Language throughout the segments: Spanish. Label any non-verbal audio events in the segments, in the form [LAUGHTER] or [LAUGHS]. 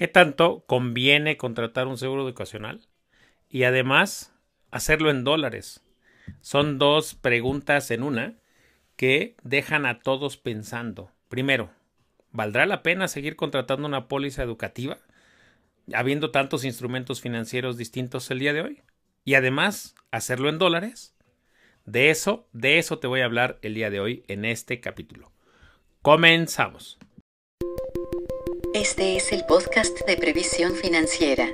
¿Qué tanto conviene contratar un seguro educacional? Y además, hacerlo en dólares. Son dos preguntas en una que dejan a todos pensando. Primero, ¿valdrá la pena seguir contratando una póliza educativa? Habiendo tantos instrumentos financieros distintos el día de hoy. Y además, hacerlo en dólares. De eso, de eso te voy a hablar el día de hoy en este capítulo. Comenzamos. Este es el podcast de previsión financiera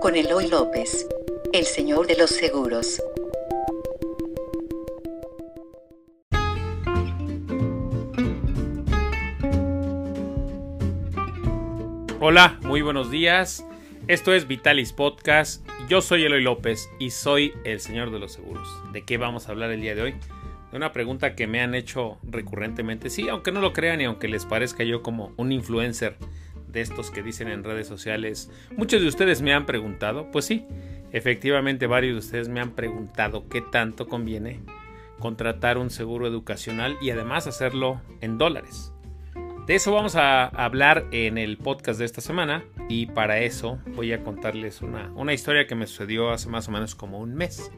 con Eloy López, el señor de los seguros. Hola, muy buenos días. Esto es Vitalis Podcast. Yo soy Eloy López y soy el señor de los seguros. ¿De qué vamos a hablar el día de hoy? De una pregunta que me han hecho recurrentemente. Sí, aunque no lo crean y aunque les parezca yo como un influencer de estos que dicen en redes sociales, muchos de ustedes me han preguntado, pues sí, efectivamente varios de ustedes me han preguntado qué tanto conviene contratar un seguro educacional y además hacerlo en dólares. De eso vamos a hablar en el podcast de esta semana y para eso voy a contarles una, una historia que me sucedió hace más o menos como un mes.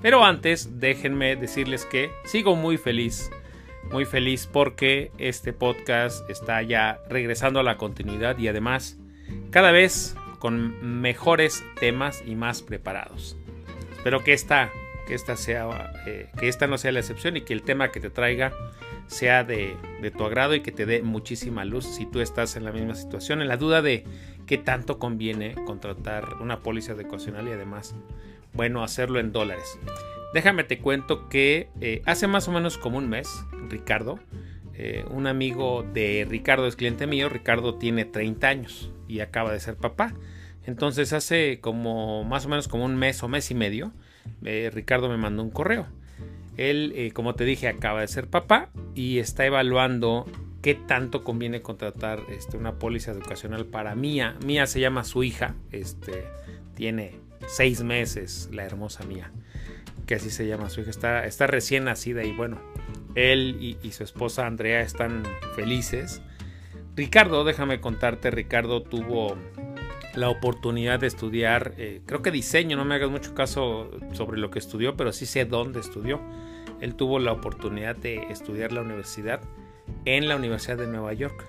Pero antes déjenme decirles que sigo muy feliz muy feliz porque este podcast está ya regresando a la continuidad y además cada vez con mejores temas y más preparados. Espero que esta, que esta, sea, eh, que esta no sea la excepción y que el tema que te traiga sea de, de, tu agrado y que te dé muchísima luz si tú estás en la misma situación, en la duda de qué tanto conviene contratar una póliza educacional y además, bueno, hacerlo en dólares. Déjame te cuento que eh, hace más o menos como un mes, Ricardo, eh, un amigo de Ricardo es cliente mío, Ricardo tiene 30 años y acaba de ser papá. Entonces hace como más o menos como un mes o mes y medio, eh, Ricardo me mandó un correo. Él, como te dije, acaba de ser papá y está evaluando qué tanto conviene contratar este, una póliza educacional para Mía. Mía se llama su hija, este, tiene seis meses, la hermosa Mía que así se llama su hija, está, está recién nacida y bueno, él y, su esposa Andrea están felices. Ricardo, déjame contarte, Ricardo tuvo la oportunidad de estudiar, eh, creo que diseño, no me hagas mucho caso sobre lo que estudió, pero sí sé dónde estudió. Él tuvo la oportunidad de estudiar la universidad en la Universidad de Nueva York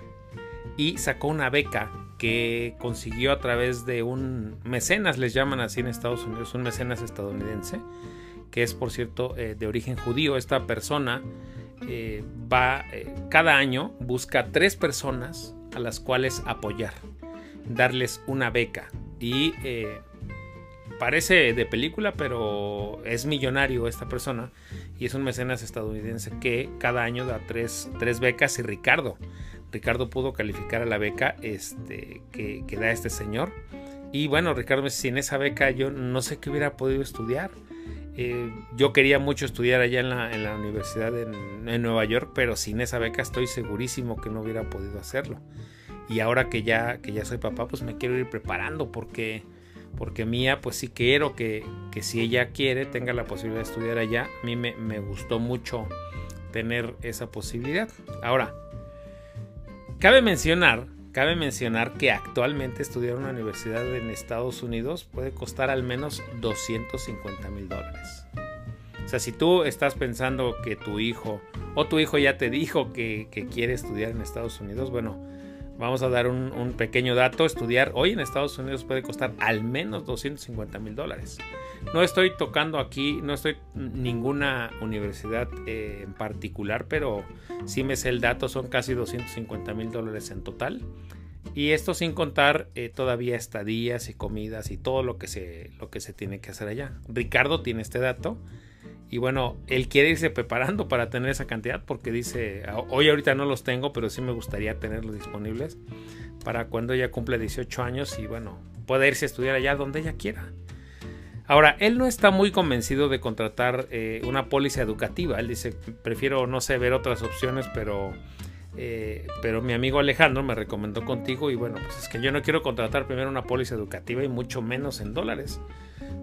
y sacó una beca que consiguió a través de un mecenas, les llaman así en Estados Unidos, un mecenas estadounidense, que es por cierto eh, de origen judío. Esta persona eh, va eh, cada año, busca tres personas a las cuales apoyar, darles una beca. Y parece de película, pero es millonario esta persona y es un mecenas estadounidense que cada año da tres, tres becas y Ricardo. Ricardo pudo calificar a la beca este, que, que da este señor. Y bueno, Ricardo, sin esa beca yo no sé qué hubiera podido estudiar. Eh, yo quería mucho estudiar allá en la, en la universidad en, Nueva York, pero sin esa beca estoy segurísimo que no hubiera podido hacerlo. Y ahora que ya, que ya soy papá, pues me quiero ir preparando porque, porque mía, pues sí quiero que, que si ella quiere tenga la posibilidad de estudiar allá. A mí me, me gustó mucho tener esa posibilidad. Ahora, cabe mencionar Cabe mencionar que actualmente estudiar en una universidad en Estados Unidos puede costar al menos 250 mil dólares. O sea, si tú estás pensando que tu hijo o tu hijo ya te dijo que, quiere estudiar en Estados Unidos, bueno, vamos a dar un, pequeño dato. Estudiar hoy en Estados Unidos puede costar al menos 250 mil dólares. No estoy tocando aquí, no estoy ninguna universidad eh, en particular, pero sí me sé el dato, son casi 250 mil dólares en total. Y esto sin contar eh, todavía estadías y comidas y todo lo que, se, lo que se tiene que hacer allá. Ricardo tiene este dato. Y bueno, él quiere irse preparando para tener esa cantidad porque dice, hoy ahorita no los tengo, pero sí me gustaría tenerlos disponibles para cuando ella cumple 18 años y bueno, pueda irse a estudiar allá donde ella quiera. Ahora, él no está muy convencido de contratar eh, una póliza educativa. Él dice, prefiero, no sé, ver otras opciones, pero, eh, pero mi amigo Alejandro me recomendó contigo y bueno, pues es que yo no quiero contratar primero una póliza educativa y mucho menos en dólares.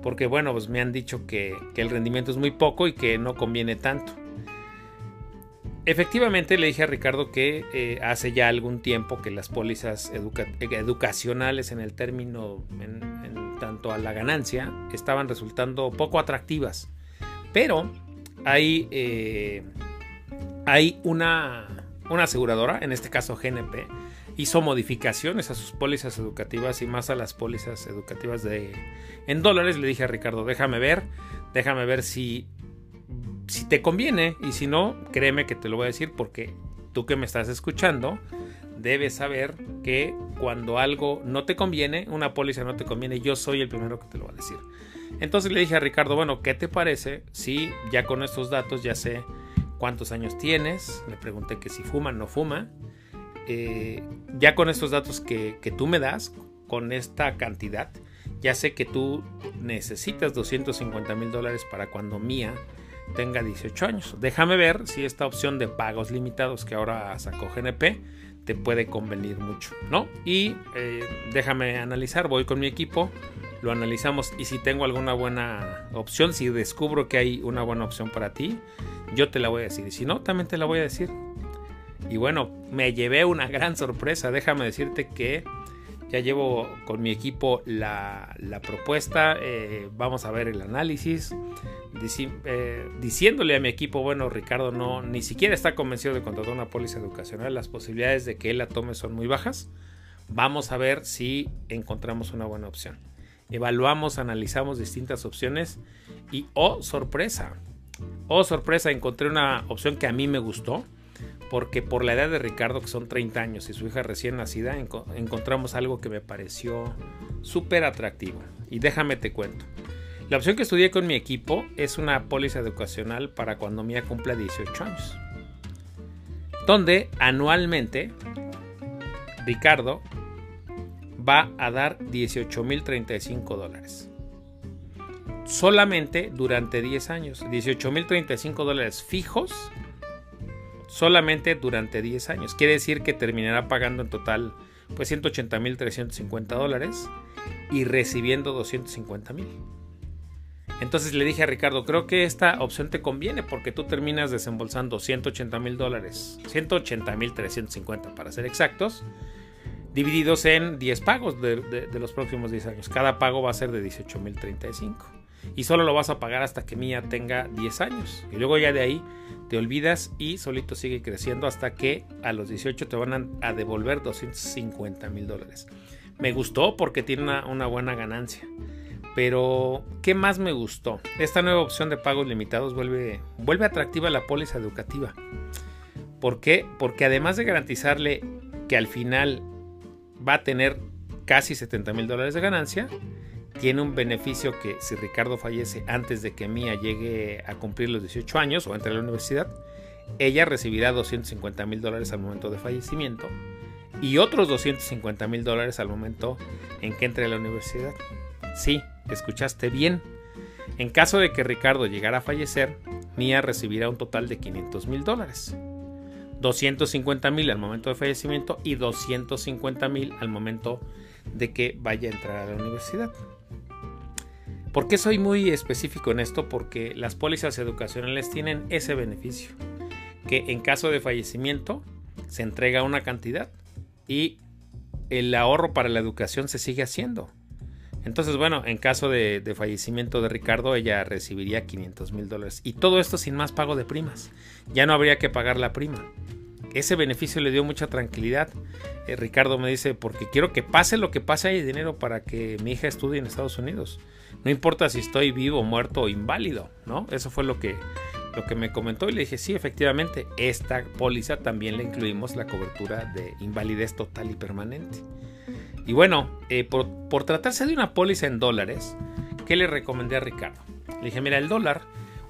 Porque bueno, pues me han dicho que, el rendimiento es muy poco y que no conviene tanto. efectivamente le dije a Ricardo que eh, hace ya algún tiempo que las pólizas educacionales en el término, en, tanto a la ganancia, estaban resultando poco atractivas. Pero hay, eh, hay una, una aseguradora, en este caso GNP, hizo modificaciones a sus pólizas educativas y más a las pólizas educativas de en dólares. Le dije a Ricardo, déjame ver, déjame ver si si te conviene y si no, créeme que te lo voy a decir porque tú que me estás escuchando debes saber que cuando algo no te conviene, una póliza no te conviene, yo soy el primero que te lo va a decir. Entonces le dije a Ricardo, bueno, ¿qué te parece si ya con estos datos ya sé cuántos años tienes? Le pregunté que si fuma no fuma. Eh, ya con estos datos que, tú me das, con esta cantidad, ya sé que tú necesitas 250 mil dólares para cuando Mía tenga 18 años. Déjame ver si esta opción de pagos limitados que ahora sacó GNP te puede convenir mucho, ¿no? Y eh, déjame analizar, voy con mi equipo, lo analizamos y si tengo alguna buena opción, si descubro que hay una buena opción para ti, yo te la voy a decir. Y si no, también te la voy a decir. Y bueno, me llevé una gran sorpresa. Déjame decirte que ya llevo con mi equipo la, propuesta. Eh, vamos a ver el análisis. Eh, diciéndole a mi equipo, bueno, Ricardo no ni siquiera está convencido de contratar una póliza educacional. Las posibilidades de que él la tome son muy bajas. Vamos a ver si encontramos una buena opción. Evaluamos, analizamos distintas opciones y, oh sorpresa, oh sorpresa, encontré una opción que a mí me gustó porque por la edad de Ricardo, que son 30 años, y su hija recién nacida, encontramos algo que me pareció súper atractivo. Y déjame te cuento. La opción que estudié con mi equipo es una póliza educacional para cuando Mía cumpla 18 años. Donde anualmente Ricardo va a dar 18.035 dólares. Solamente durante 10 años. 18.035 dólares fijos solamente durante 10 años. Quiere decir que terminará pagando en total pues 180.350 dólares y recibiendo 250.000. Entonces le dije a Ricardo, creo que esta opción te conviene porque tú terminas desembolsando 180 mil dólares, 180 mil 350 para ser exactos, divididos en 10 pagos de, de, los próximos 10 años. Cada pago va a ser de 18 mil 35 y solo lo vas a pagar hasta que Mía tenga 10 años. Y luego ya de ahí te olvidas y solito sigue creciendo hasta que a los 18 te van a, devolver 250 mil dólares. Me gustó porque tiene una, buena ganancia. Pero, ¿qué más me gustó? Esta nueva opción de pagos limitados vuelve, vuelve atractiva la póliza educativa. ¿Por qué? Porque además de garantizarle que al final va a tener casi 70 mil dólares de ganancia, tiene un beneficio que si Ricardo fallece antes de que Mía llegue a cumplir los 18 años o entre a la universidad, ella recibirá 250 mil dólares al momento de fallecimiento y otros 250 mil dólares al momento en que entre a la universidad. Sí, escuchaste bien. En caso de que Ricardo llegara a fallecer, Mía recibirá un total de 500 mil dólares. 250 mil al momento de fallecimiento y 250 mil al momento de que vaya a entrar a la universidad. ¿Por qué soy muy específico en esto? Porque las pólizas educacionales tienen ese beneficio, que en caso de fallecimiento se entrega una cantidad y el ahorro para la educación se sigue haciendo. Entonces, bueno, en caso de, fallecimiento de Ricardo, ella recibiría 500 mil dólares. Y todo esto sin más pago de primas. Ya no habría que pagar la prima. Ese beneficio le dio mucha tranquilidad. Eh, Ricardo me dice, porque quiero que pase lo que pase, hay dinero para que mi hija estudie en Estados Unidos. No importa si estoy vivo, muerto o inválido, ¿no? Eso fue lo que, lo que me comentó y le dije, sí, efectivamente, esta póliza también le incluimos la cobertura de invalidez total y permanente. Y bueno, eh, por, por tratarse de una póliza en dólares, ¿qué le recomendé a Ricardo? Le dije, mira, el dólar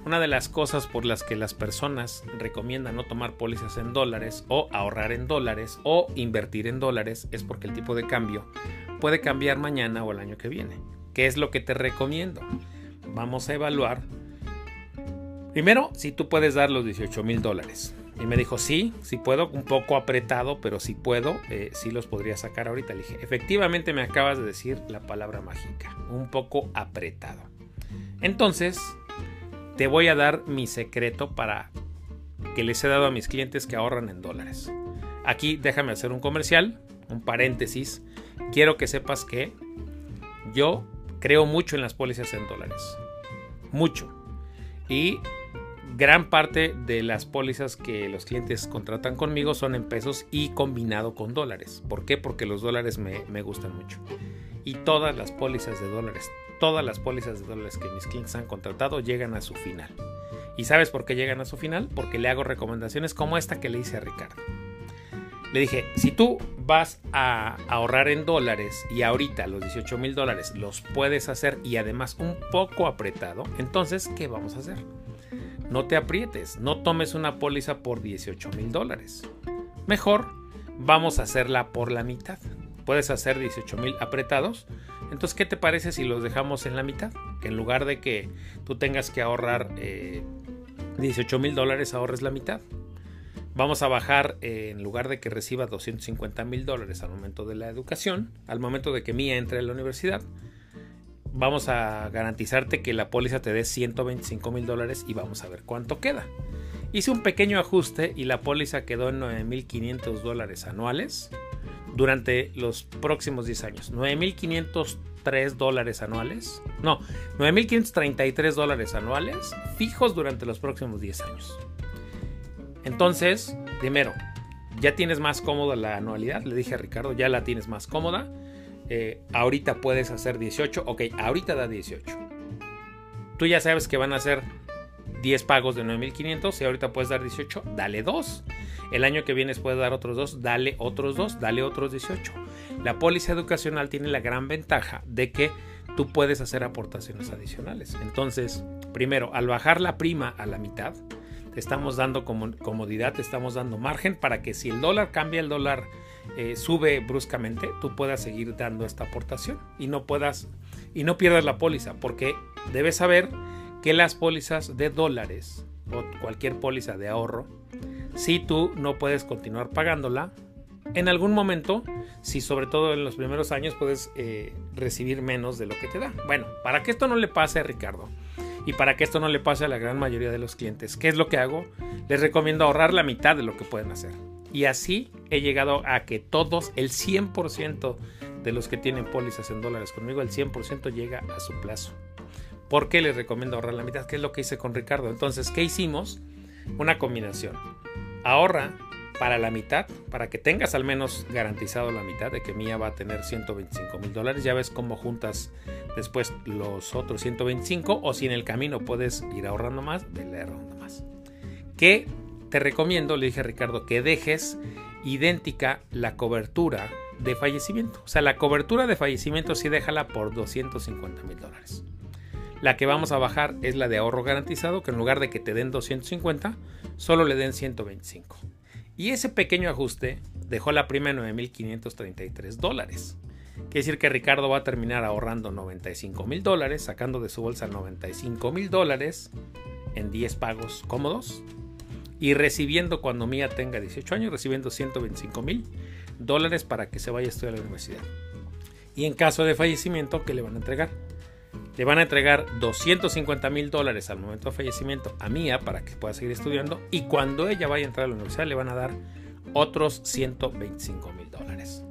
una de las cosas por las que las personas recomiendan no tomar pólizas en dólares o ahorrar en dólares o invertir en dólares es porque el tipo de cambio puede cambiar mañana o el año que viene. ¿Qué es lo que te recomiendo? Vamos a evaluar. Primero, si tú puedes dar los 18 mil dólares. Y me dijo, sí, sí puedo, un poco apretado, pero si puedo, eh, sí los podría sacar ahorita. Le dije, efectivamente me acabas de decir la palabra mágica, un poco apretado. Entonces, te voy a dar mi secreto para que les he dado a mis clientes que ahorran en dólares. Aquí déjame hacer un comercial, un paréntesis. Quiero que sepas que yo creo mucho en las pólizas en dólares. Mucho. Y gran parte de las pólizas que los clientes contratan conmigo son en pesos y combinado con dólares. ¿Por qué? Porque los dólares me, me gustan mucho. Y todas las pólizas de dólares, todas las pólizas de dólares que mis clientes han contratado llegan a su final. ¿Y sabes por qué llegan a su final? Porque le hago recomendaciones como esta que le hice a Ricardo. Le dije, si tú vas a ahorrar en dólares y ahorita los 18 mil dólares los puedes hacer y además un poco apretado, entonces, ¿qué vamos a hacer? No te aprietes, no tomes una póliza por 18 mil dólares. Mejor, vamos a hacerla por la mitad. Puedes hacer 18 mil apretados. Entonces, ¿qué te parece si los dejamos en la mitad? Que en lugar de que tú tengas que ahorrar 18 eh, mil dólares, ahorres la mitad. Vamos a bajar, eh, en lugar de que reciba 250 mil dólares al momento de la educación, al momento de que Mía entre a la universidad, vamos a garantizarte que la póliza te dé 125 mil dólares y vamos a ver cuánto queda. Hice un pequeño ajuste y la póliza quedó en 9.500 dólares anuales durante los próximos 10 años. 9.503 dólares anuales. No, 9.533 dólares anuales fijos durante los próximos 10 años. Entonces, primero, ya tienes más cómoda la anualidad. Le dije a Ricardo, ya la tienes más cómoda. Eh, ahorita puedes hacer 18. Ok, ahorita da 18. Tú ya sabes que van a ser 10 pagos de 9.500 y ahorita puedes dar 18, dale 2. El año que viene puedes dar otros 2, dale otros 2, dale otros 18. La póliza educacional tiene la gran ventaja de que tú puedes hacer aportaciones adicionales. Entonces, primero, al bajar la prima a la mitad, estamos dando comodidad, te estamos dando margen para que si el dólar cambia, el dólar eh, sube bruscamente, tú puedas seguir dando esta aportación y no puedas y no pierdas la póliza, porque debes saber que las pólizas de dólares o cualquier póliza de ahorro, si tú no puedes continuar pagándola, en algún momento, si sobre todo en los primeros años puedes eh, recibir menos de lo que te da. Bueno, para que esto no le pase a Ricardo y para que esto no le pase a la gran mayoría de los clientes, ¿qué es lo que hago? Les recomiendo ahorrar la mitad de lo que pueden hacer. Y así he llegado a que todos, el 100% de los que tienen pólizas en dólares conmigo, el 100% llega a su plazo. ¿Por qué les recomiendo ahorrar la mitad? ¿Qué es lo que hice con Ricardo? Entonces, ¿qué hicimos? Una combinación. Ahorra para la mitad, para que tengas al menos garantizado la mitad de que Mía va a tener 125 mil dólares. Ya ves cómo juntas después los otros 125 o si en el camino puedes ir ahorrando más, vele ahorrando más. ¿Qué te recomiendo, le dije a Ricardo, que dejes idéntica la cobertura de fallecimiento. O sea, la cobertura de fallecimiento sí déjala por 250 mil dólares. La que vamos a bajar es la de ahorro garantizado, que en lugar de que te den 250, solo le den 125. Y ese pequeño ajuste dejó la prima en 9.533 dólares. Quiere decir que Ricardo va a terminar ahorrando 95 mil dólares, sacando de su bolsa 95 mil dólares en 10 pagos cómodos y recibiendo cuando Mía tenga 18 años, recibiendo 125 mil dólares para que se vaya a estudiar a la universidad. Y en caso de fallecimiento, ¿qué le van a entregar? Le van a entregar 250 mil dólares al momento de fallecimiento a Mía para que pueda seguir estudiando y cuando ella vaya a entrar a la universidad le van a dar otros 125 mil dólares.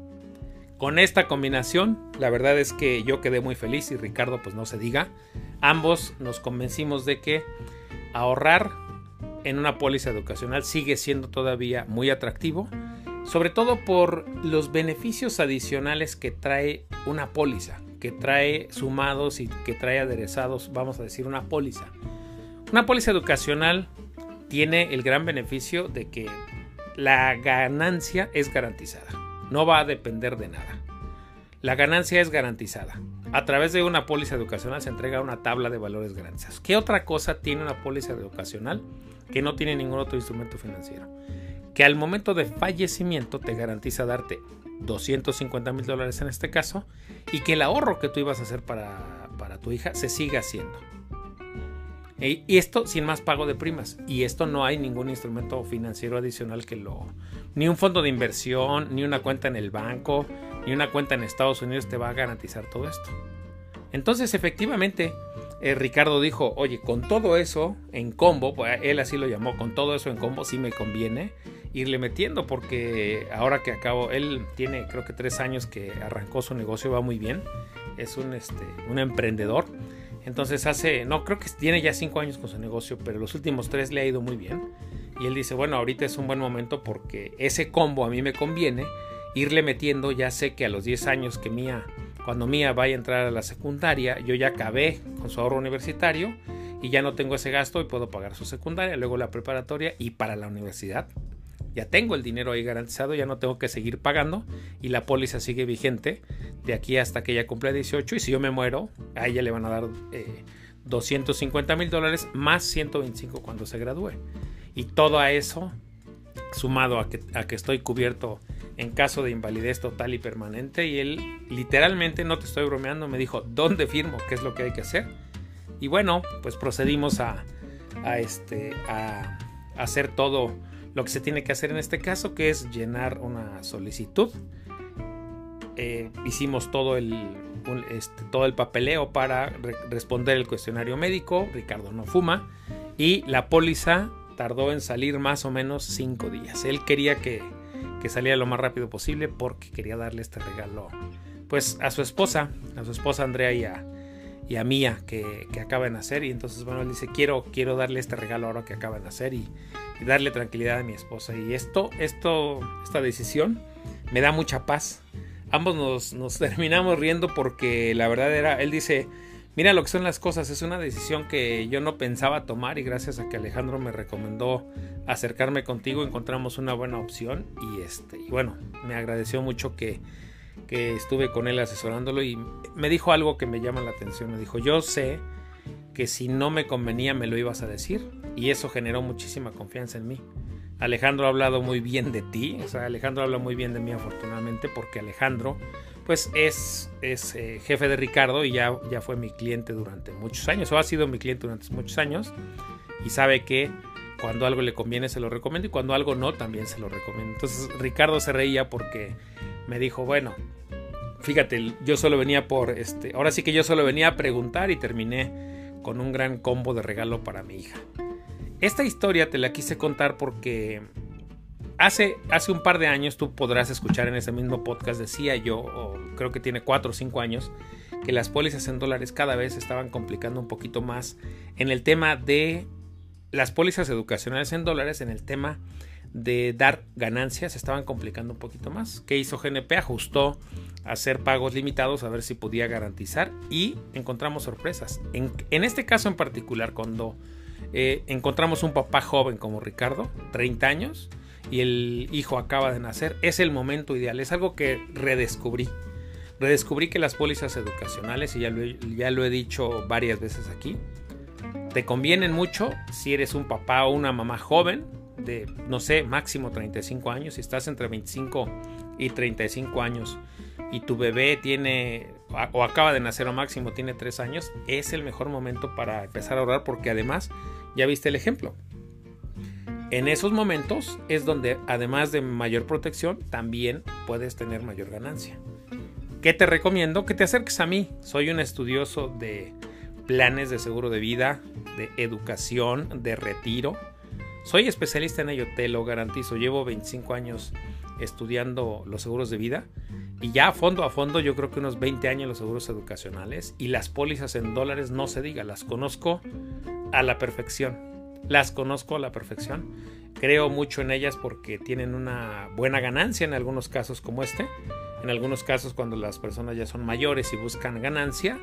Con esta combinación, la verdad es que yo quedé muy feliz y Ricardo pues no se diga. Ambos nos convencimos de que ahorrar en una póliza educacional sigue siendo todavía muy atractivo, sobre todo por los beneficios adicionales que trae una póliza, que trae sumados y que trae aderezados, vamos a decir, una póliza. Una póliza educacional tiene el gran beneficio de que la ganancia es garantizada, no va a depender de nada. La ganancia es garantizada. A través de una póliza educacional se entrega una tabla de valores garantizados. ¿Qué otra cosa tiene una póliza educacional? que no tiene ningún otro instrumento financiero. Que al momento de fallecimiento te garantiza darte 250 mil dólares en este caso y que el ahorro que tú ibas a hacer para, para tu hija se siga haciendo. Y esto sin más pago de primas. Y esto no hay ningún instrumento financiero adicional que lo... Ni un fondo de inversión, ni una cuenta en el banco, ni una cuenta en Estados Unidos te va a garantizar todo esto. Entonces efectivamente eh, Ricardo dijo, oye, con todo eso en combo, pues, él así lo llamó, con todo eso en combo sí me conviene irle metiendo porque ahora que acabo, él tiene creo que tres años que arrancó su negocio, va muy bien, es un, este, un emprendedor. Entonces hace, no, creo que tiene ya cinco años con su negocio, pero los últimos tres le ha ido muy bien. Y él dice, bueno, ahorita es un buen momento porque ese combo a mí me conviene irle metiendo, ya sé que a los 10 años que Mía, cuando Mía vaya a entrar a la secundaria, yo ya acabé con su ahorro universitario y ya no tengo ese gasto y puedo pagar su secundaria, luego la preparatoria y para la universidad. Ya tengo el dinero ahí garantizado, ya no tengo que seguir pagando y la póliza sigue vigente de aquí hasta que ella cumpla 18 y si yo me muero, a ella le van a dar 250 eh, mil dólares más 125 cuando se gradúe. Y todo a eso, sumado a que, a que estoy cubierto en caso de invalidez total y permanente. Y él literalmente, no te estoy bromeando, me dijo, ¿dónde firmo? ¿Qué es lo que hay que hacer? Y bueno, pues procedimos a, este, a, hacer todo lo que se tiene que hacer en este caso, que es llenar una solicitud. Eh, hicimos todo el, este, todo el papeleo para responder el cuestionario médico. Ricardo no fuma. Y la póliza tardó en salir más o menos cinco días. Él quería que que saliera lo más rápido posible porque quería darle este regalo pues a su esposa, a su esposa Andrea y a, y a Mía que, que, acaba de nacer y entonces bueno él dice quiero, quiero darle este regalo ahora que acaba de nacer y, darle tranquilidad a mi esposa y esto, esto, esta decisión me da mucha paz. Ambos nos, nos [LAUGHS] terminamos riendo porque la verdad era, él dice, Mira lo que son las cosas, es una decisión que yo no pensaba tomar y gracias a que Alejandro me recomendó acercarme contigo encontramos una buena opción y este y bueno, me agradeció mucho que, que estuve con él asesorándolo y me dijo algo que me llama la atención, me dijo, "Yo sé que si no me convenía me lo ibas a decir" y eso generó muchísima confianza en mí. Alejandro ha hablado muy bien de ti, o sea, Alejandro habla muy bien de mí afortunadamente porque Alejandro pues es, es eh, jefe de Ricardo y ya, ya fue mi cliente durante muchos años, o ha sido mi cliente durante muchos años, y sabe que cuando algo le conviene se lo recomiendo y cuando algo no también se lo recomiendo. Entonces Ricardo se reía porque me dijo, bueno, fíjate, yo solo venía por, este, ahora sí que yo solo venía a preguntar y terminé con un gran combo de regalo para mi hija. Esta historia te la quise contar porque Hace, hace un par de años tú podrás escuchar en ese mismo podcast, decía yo, o creo que tiene 4 o 5 años, que las pólizas en dólares cada vez estaban complicando un poquito más en el tema de las pólizas educacionales en dólares, en el tema de dar ganancias, estaban complicando un poquito más. ¿Qué hizo GNP? Ajustó a hacer pagos limitados a ver si podía garantizar y encontramos sorpresas. En, en este caso en particular, cuando eh, encontramos un papá joven como Ricardo, 30 años, y el hijo acaba de nacer, es el momento ideal. Es algo que redescubrí. Redescubrí que las pólizas educacionales, y ya lo, ya lo he dicho varias veces aquí, te convienen mucho si eres un papá o una mamá joven de, no sé, máximo 35 años, si estás entre 25 y 35 años y tu bebé tiene o acaba de nacer o máximo tiene 3 años, es el mejor momento para empezar a ahorrar porque además ya viste el ejemplo. En esos momentos es donde además de mayor protección también puedes tener mayor ganancia. ¿Qué te recomiendo? Que te acerques a mí. Soy un estudioso de planes de seguro de vida, de educación, de retiro. Soy especialista en ello, te lo garantizo. Llevo 25 años estudiando los seguros de vida y ya a fondo a fondo yo creo que unos 20 años los seguros educacionales y las pólizas en dólares no se diga, las conozco a la perfección. Las conozco a la perfección. Creo mucho en ellas porque tienen una buena ganancia en algunos casos como este. En algunos casos cuando las personas ya son mayores y buscan ganancia,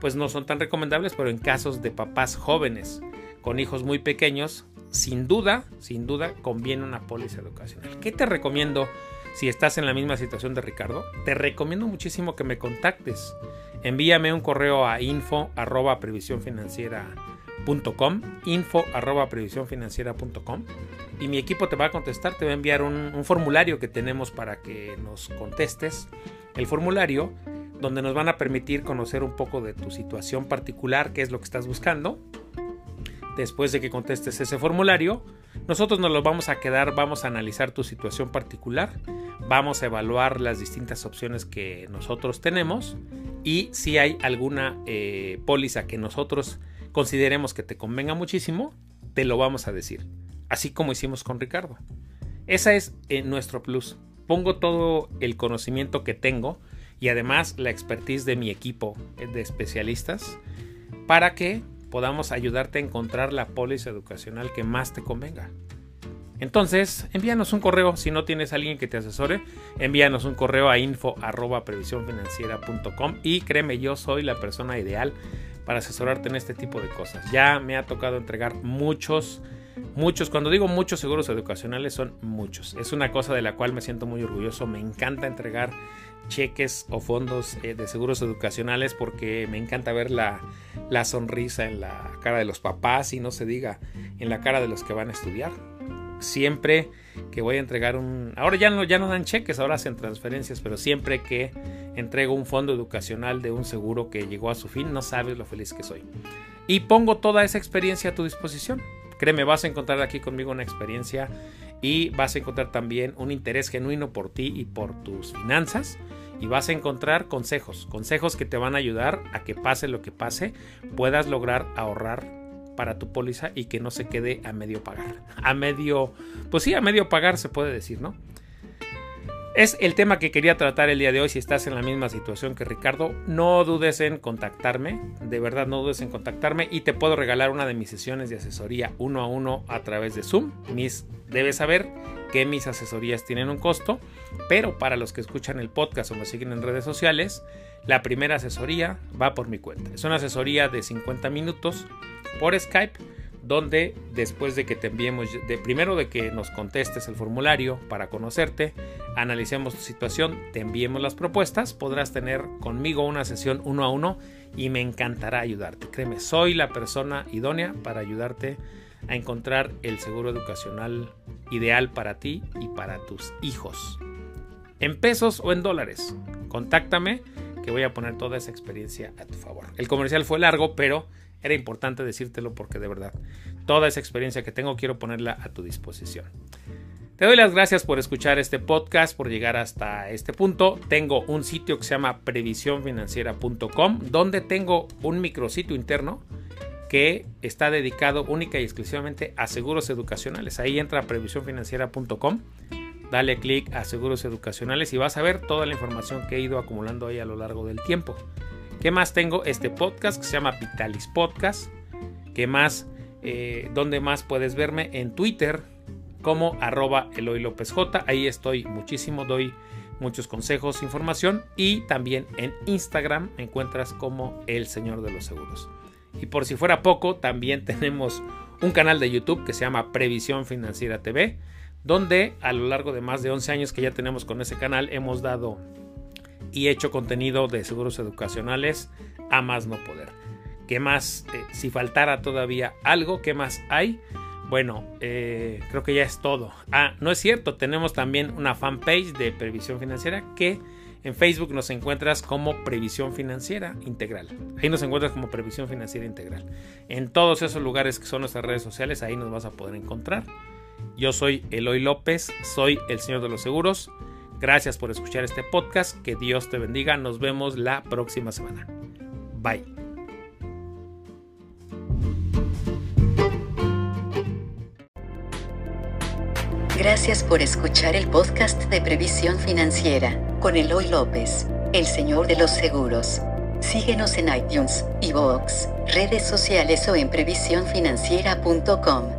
pues no son tan recomendables, pero en casos de papás jóvenes con hijos muy pequeños, sin duda, sin duda conviene una póliza educacional. ¿Qué te recomiendo si estás en la misma situación de Ricardo? Te recomiendo muchísimo que me contactes. Envíame un correo a info info arroba y mi equipo te va a contestar, te va a enviar un, formulario que tenemos para que nos contestes. El formulario donde nos van a permitir conocer un poco de tu situación particular, qué es lo que estás buscando. Después de que contestes ese formulario, nosotros nos lo vamos a quedar, vamos a analizar tu situación particular, vamos a evaluar las distintas opciones que nosotros tenemos y si hay alguna eh, póliza que nosotros consideremos que te convenga muchísimo, te lo vamos a decir. Así como hicimos con Ricardo. Esa es eh, nuestro plus. Pongo todo el conocimiento que tengo y además la expertise de mi equipo de especialistas para que podamos ayudarte a encontrar la póliza educacional que más te convenga. Entonces, envíanos un correo si no tienes a alguien que te asesore, envíanos un correo a info y créeme, yo soy la persona ideal para asesorarte en este tipo de cosas. Ya me ha tocado entregar muchos muchos, cuando digo muchos seguros educacionales son muchos. Es una cosa de la cual me siento muy orgulloso. Me encanta entregar cheques o fondos eh, de seguros educacionales porque me encanta ver la, la sonrisa en la cara de los papás y no se diga en la cara de los que van a estudiar siempre que voy a entregar un... Ahora ya no, ya no dan cheques, ahora hacen transferencias, pero siempre que entrego un fondo educacional de un seguro que llegó a su fin, no sabes lo feliz que soy. Y pongo toda esa experiencia a tu disposición. Créeme, vas a encontrar aquí conmigo una experiencia y vas a encontrar también un interés genuino por ti y por tus finanzas. Y vas a encontrar consejos, consejos que te van a ayudar a que pase lo que pase, puedas lograr ahorrar para tu póliza y que no se quede a medio pagar. A medio, pues sí, a medio pagar se puede decir, ¿no? Es el tema que quería tratar el día de hoy. Si estás en la misma situación que Ricardo, no dudes en contactarme. De verdad, no dudes en contactarme y te puedo regalar una de mis sesiones de asesoría uno a uno a través de Zoom. Mis, debes saber que mis asesorías tienen un costo, pero para los que escuchan el podcast o me siguen en redes sociales, la primera asesoría va por mi cuenta. Es una asesoría de 50 minutos por Skype donde después de que te enviemos, de primero de que nos contestes el formulario para conocerte, analicemos tu situación, te enviemos las propuestas, podrás tener conmigo una sesión uno a uno y me encantará ayudarte. Créeme, soy la persona idónea para ayudarte a encontrar el seguro educacional ideal para ti y para tus hijos. En pesos o en dólares. Contáctame que voy a poner toda esa experiencia a tu favor. El comercial fue largo, pero era importante decírtelo porque de verdad, toda esa experiencia que tengo quiero ponerla a tu disposición. Te doy las gracias por escuchar este podcast, por llegar hasta este punto. Tengo un sitio que se llama previsiónfinanciera.com, donde tengo un micrositio interno que está dedicado única y exclusivamente a seguros educacionales. Ahí entra previsiónfinanciera.com, dale clic a seguros educacionales y vas a ver toda la información que he ido acumulando ahí a lo largo del tiempo. ¿Qué más tengo? Este podcast que se llama Vitalis Podcast. ¿Qué más? Eh, ¿Dónde más puedes verme? En Twitter como arroba Eloy López J. Ahí estoy muchísimo, doy muchos consejos, información. Y también en Instagram me encuentras como El Señor de los Seguros. Y por si fuera poco, también [LAUGHS] tenemos un canal de YouTube que se llama Previsión Financiera TV, donde a lo largo de más de 11 años que ya tenemos con ese canal hemos dado y hecho contenido de seguros educacionales a más no poder. ¿Qué más? Eh, si faltara todavía algo, ¿qué más hay? Bueno, eh, creo que ya es todo. Ah, no es cierto, tenemos también una fanpage de previsión financiera que en Facebook nos encuentras como Previsión Financiera Integral. Ahí nos encuentras como Previsión Financiera Integral. En todos esos lugares que son nuestras redes sociales, ahí nos vas a poder encontrar. Yo soy Eloy López, soy el Señor de los Seguros. Gracias por escuchar este podcast. Que Dios te bendiga. Nos vemos la próxima semana. Bye. Gracias por escuchar el podcast de Previsión Financiera con Eloy López, el señor de los seguros. Síguenos en iTunes, iVoox, redes sociales o en previsiónfinanciera.com.